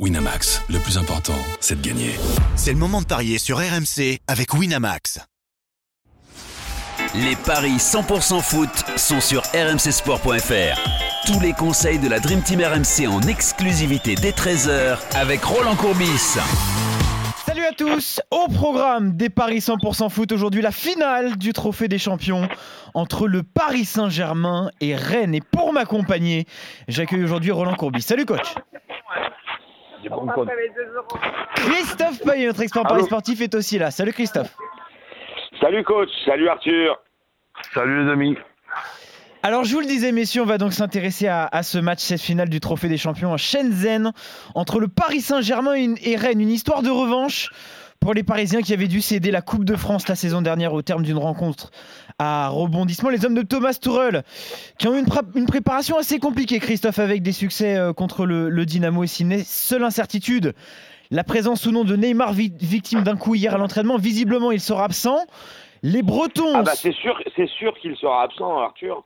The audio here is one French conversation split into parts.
Winamax, le plus important, c'est de gagner. C'est le moment de parier sur RMC avec Winamax. Les paris 100% foot sont sur rmcsport.fr. Tous les conseils de la Dream Team RMC en exclusivité dès 13h avec Roland Courbis. Salut à tous Au programme des Paris 100% foot aujourd'hui, la finale du Trophée des Champions entre le Paris Saint-Germain et Rennes. Et pour m'accompagner, j'accueille aujourd'hui Roland Courbis. Salut coach Christophe Payet, notre expert Paris sportif, est aussi là. Salut Christophe. Salut coach, salut Arthur. Salut les amis. Alors, je vous le disais, messieurs, on va donc s'intéresser à, à, ce match, cette finale du Trophée des Champions à Shenzhen entre le Paris Saint-Germain et Rennes. Une histoire de revanche pour les Parisiens qui avaient dû céder la Coupe de France la saison dernière au terme d'une rencontre à rebondissement. Les hommes de Thomas Tuchel qui ont eu une, préparation assez compliquée, Christophe, avec des succès euh, contre le, le Dynamo et Sydney. Seule incertitude, la présence ou non de Neymar victime d'un coup hier à l'entraînement. Visiblement, il sera absent. Les Bretons. Ah bah c'est sûr, c'est sûr qu'il sera absent, Arthur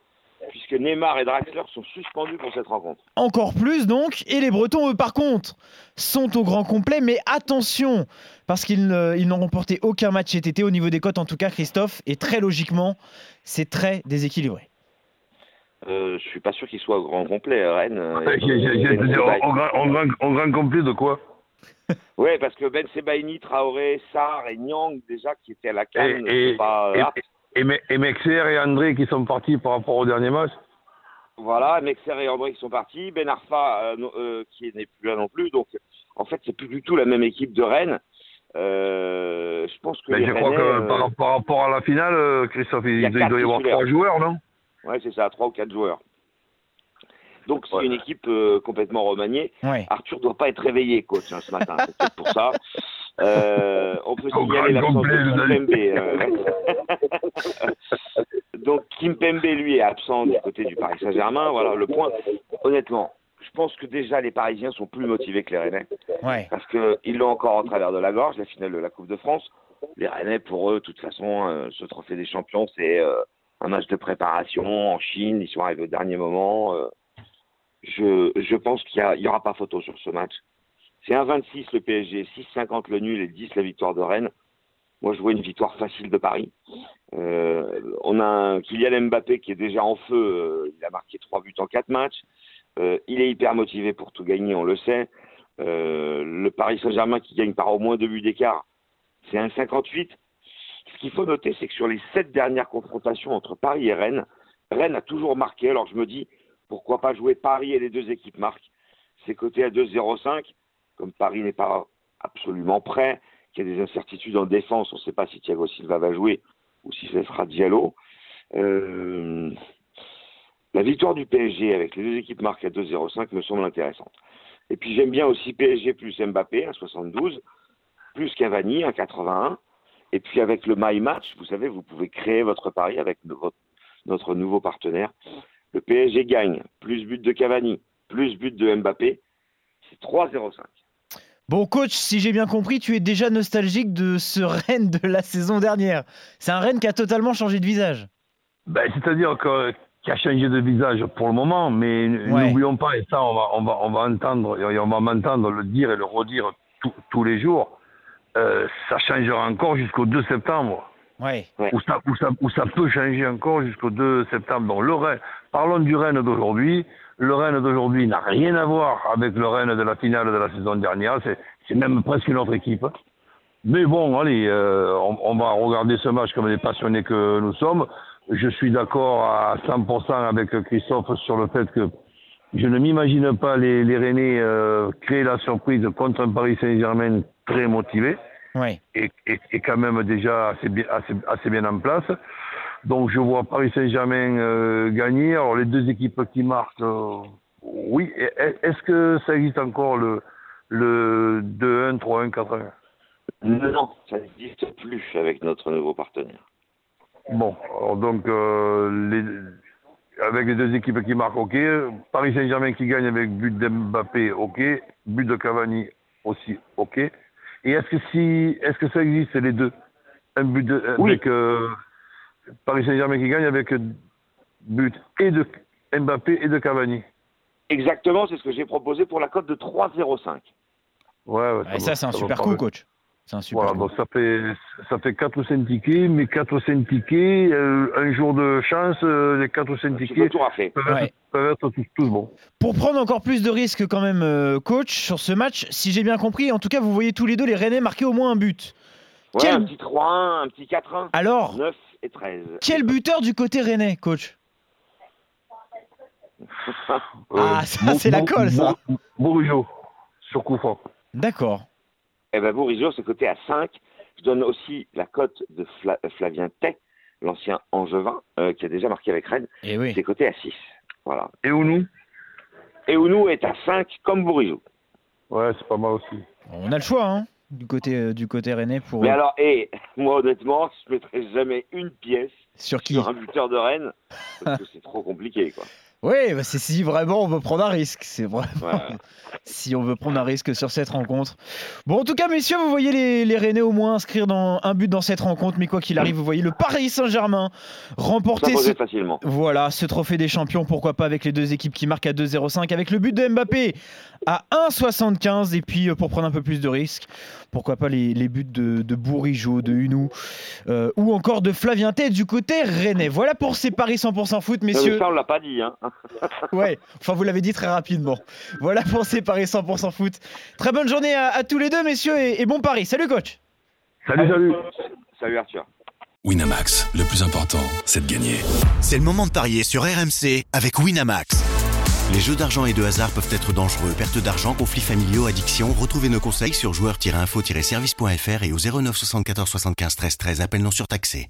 puisque Neymar et Draxler sont suspendus pour cette rencontre. Encore plus donc, et les Bretons, eux, par contre, sont au grand complet, mais attention, parce qu'ils n'ont remporté aucun match cet été au niveau des cotes, en tout cas, Christophe, et très logiquement, c'est très déséquilibré. Euh, je suis pas sûr qu'il soit au grand complet, Rennes. En grand complet de quoi? Oui, parce que Ben Sebaini, Traoré, Sarr et Nyang, déjà, qui étaient à la canne, et, pas et, et, et Mexer et André qui sont partis par rapport au dernier match Voilà, Mexer et André qui sont partis, Ben Arfa euh, euh, qui n'est plus là non plus. Donc, en fait, c'est plus du tout la même équipe de Rennes. Euh, je pense que. Mais je crois que par, par, rapport à la finale, Christophe, il, il doit y avoir trois joueurs, non? Oui, c'est ça, trois ou quatre joueurs. Donc c'est ouais. une équipe euh, complètement remaniée. Ouais. Arthur doit pas être réveillé, coach, hein, ce matin. C'est peut-être pour ça. Euh, on peut signaler l'absence de Kimpembe. Euh... Donc Kimpembe, lui, est absent du côté du Paris Saint-Germain. Voilà le point. Honnêtement, je pense que déjà les Parisiens sont plus motivés que les Rennais. Ouais. Parce qu'ils l'ont encore en travers de la gorge, la finale de la Coupe de France. Les Rennais, pour eux, de toute façon, euh, ce trophée des champions, c'est euh, un match de préparation en Chine. Ils sont arrivés au dernier moment. Euh, je, je, pense qu'il n'y aura pas photo sur ce match. C'est 1,26 le PSG, 6,50 le nul et 10 la victoire de Rennes. Moi, je vois une victoire facile de Paris. Euh, on a un Kylian Mbappé qui est déjà en feu. Euh, il a marqué 3 buts en 4 matchs. Euh, il est hyper motivé pour tout gagner, on le sait. Le Paris Saint-Germain qui gagne par au moins deux buts d'écart, c'est 1,58. Ce qu'il faut noter, c'est que sur les 7 dernières confrontations entre Paris et Rennes, Rennes a toujours marqué. Alors je me dis, pourquoi pas jouer Paris et les deux équipes marquent? C'est coté à 2,05. Comme Paris n'est pas absolument prêt, y a des incertitudes en défense, on ne sait pas si Thiago Silva va jouer ou si ce sera Diallo. Euh, la victoire du PSG avec les deux équipes marquées à 2,05 me semble intéressante. Et puis j'aime bien aussi PSG plus Mbappé à 72, plus Cavani à 81. Et puis avec le My Match, vous savez, vous pouvez créer votre pari avec notre nouveau partenaire. Le PSG gagne, plus but de Cavani, plus but de Mbappé, c'est 3,05. Bon, coach, si j'ai bien compris, tu es déjà nostalgique de ce Rennes de la saison dernière. C'est un Rennes qui a totalement changé de visage. Ben, C'est-à-dire que, qui a changé de visage pour le moment, mais ouais. n'oublions pas, et ça, on va, on va, on va entendre, et on va m'entendre le dire et le redire tous les jours, euh, ça changera encore jusqu'au 2 septembre. Ouais. Où, ça, ça, ça peut changer encore jusqu'au 2 septembre. Donc, le Rennes, parlons du Rennes d'aujourd'hui. Le Rennes d'aujourd'hui n'a rien à voir avec le Rennes de la finale de la saison dernière. C'est même presque une autre équipe. Mais bon, allez, euh, on, on, va regarder ce match comme des passionnés que nous sommes. Je suis d'accord à 100% avec Christophe sur le fait que je ne m'imagine pas les, les Rennais euh, créer la surprise contre un Paris Saint-Germain très motivé. Oui. Et, quand même déjà assez bien, assez, assez bien en place. Donc je vois Paris Saint-Germain euh, gagner. Alors les deux équipes qui marquent, euh, oui. Est-ce que ça existe encore le, le 2-1, 3-1, 4-1 Non, ça n'existe plus avec notre nouveau partenaire. Bon, alors donc euh, les, avec les deux équipes qui marquent, ok. Paris Saint-Germain qui gagne avec but d'Mbappé, ok. But de Cavani aussi, ok. Et est-ce que si, est-ce que ça existe les deux? Un but de, oui. avec euh, Paris Saint-Germain qui gagne avec but et de Mbappé et de Cavani. Exactement, c'est ce que j'ai proposé pour la cote de 3,05. Ouais, ouais, Et ça, c'est un super coup, coach. C'est un super Voilà, donc ça fait, ça fait 4 ou 5 tickets, mais 4 ou 5 tickets, euh, un jour de chance, euh, les 4 ou 5 Tu peux tickets tout peuvent, Ouais. être, peuvent être tous, tous bons. Pour prendre encore plus de risques quand même, euh, coach, sur ce match, si j'ai bien compris, en tout cas, vous voyez tous les deux les Rennais marquer au moins un but. Ouais, Quel- un petit 3-1, un petit 4-1. Alors, 9 et 13. quel buteur du côté Rennais, coach? Ah, Euh, ça, Bo- c'est la colle, ça. Bo- Bourigeau, sur coup franc. D'accord. Eh ben, Bourigeau, c'est coté à 5. Je donne aussi la cote de Fla- Flavien Tay, l'ancien Angevin, euh, qui a déjà marqué avec Rennes. Et Eh oui. C'est coté à 6. Voilà. Et Ounou? Et Ounou est à 5 comme Bourigeau. Ouais, c'est pas mal aussi. On a le choix, hein, du côté, euh, du côté Rennais pour. Mais alors, et moi honnêtement, je mettrai jamais une pièce sur qui? sur un buteur de Rennes parce que c'est trop compliqué, quoi. Oui, bah, c'est si vraiment on veut prendre un risque. C'est vraiment Ouais. si on veut prendre un risque sur cette rencontre. Bon, en tout cas, messieurs, vous voyez les, les Rennais au moins inscrire dans un but dans cette rencontre, mais quoi qu'il arrive, vous voyez le Paris Saint-Germain remporter ce, facilement. voilà, ce trophée des champions, pourquoi pas avec les deux équipes qui marquent à 2-0-5, avec le but de Mbappé à 1,75 et puis euh, pour prendre un peu plus de risques, pourquoi pas les, les buts de, de Bourigeau, de Hunou euh, ou encore de Flavien Tête du côté rennais. Voilà pour ces paris 100% foot, messieurs. ça, on l'a pas dit. Hein. Ouais, enfin vous l'avez dit très rapidement. Voilà pour ces paris 100% foot. Très bonne journée à, à tous les deux, messieurs, et, et bon pari. Salut coach Salut, salut Salut Arthur. Winamax, le plus important, c'est de gagner. C'est le moment de parier sur RMC avec Winamax. Les jeux d'argent et de hasard peuvent être dangereux. Perte d'argent, conflits familiaux, addiction. Retrouvez nos conseils sur joueurs-info-service.fr et au 09 74 75 13 13. Appel non surtaxé.